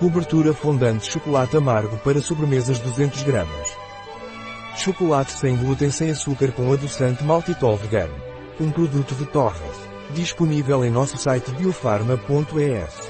Cobertura fondante chocolate amargo para sobremesas 200 gramas. Chocolate sem glúten sem açúcar com adoçante maltitol vegano. Um produto de Torres. Disponível em nosso site biofarma.es.